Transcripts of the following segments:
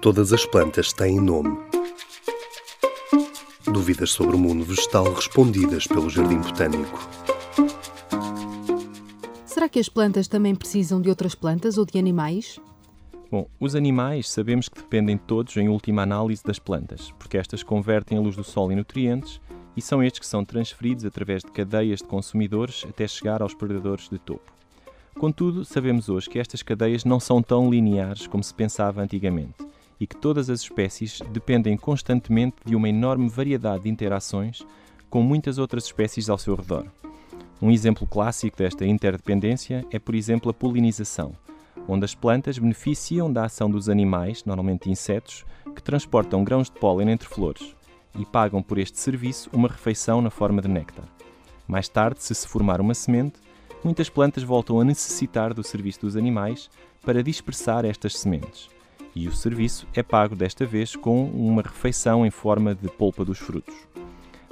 Todas as plantas têm nome. Dúvidas sobre o mundo vegetal respondidas pelo Jardim Botânico. Será que as plantas também precisam de outras plantas ou de animais? Bom, os animais sabemos que dependem todos, em última análise, das plantas, porque estas convertem a luz do sol em nutrientes e são estes que são transferidos através de cadeias de consumidores até chegar aos predadores de topo. Contudo, sabemos hoje que estas cadeias não são tão lineares como se pensava antigamente e que todas as espécies dependem constantemente de uma enorme variedade de interações com muitas outras espécies ao seu redor. Um exemplo clássico desta interdependência é, por exemplo, a polinização, onde as plantas beneficiam da ação dos animais, normalmente insetos, que transportam grãos de pólen entre flores e pagam por este serviço uma refeição na forma de néctar. Mais tarde, se se formar uma semente, muitas plantas voltam a necessitar do serviço dos animais para dispersar estas sementes. E o serviço é pago desta vez com uma refeição em forma de polpa dos frutos.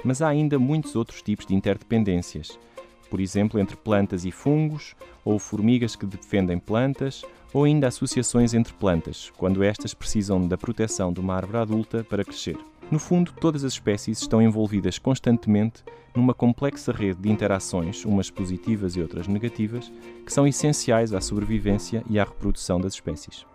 Mas há ainda muitos outros tipos de interdependências, por exemplo, entre plantas e fungos, ou formigas que defendem plantas, ou ainda associações entre plantas, quando estas precisam da proteção de uma árvore adulta para crescer. No fundo, todas as espécies estão envolvidas constantemente numa complexa rede de interações, umas positivas e outras negativas, que são essenciais à sobrevivência e à reprodução das espécies.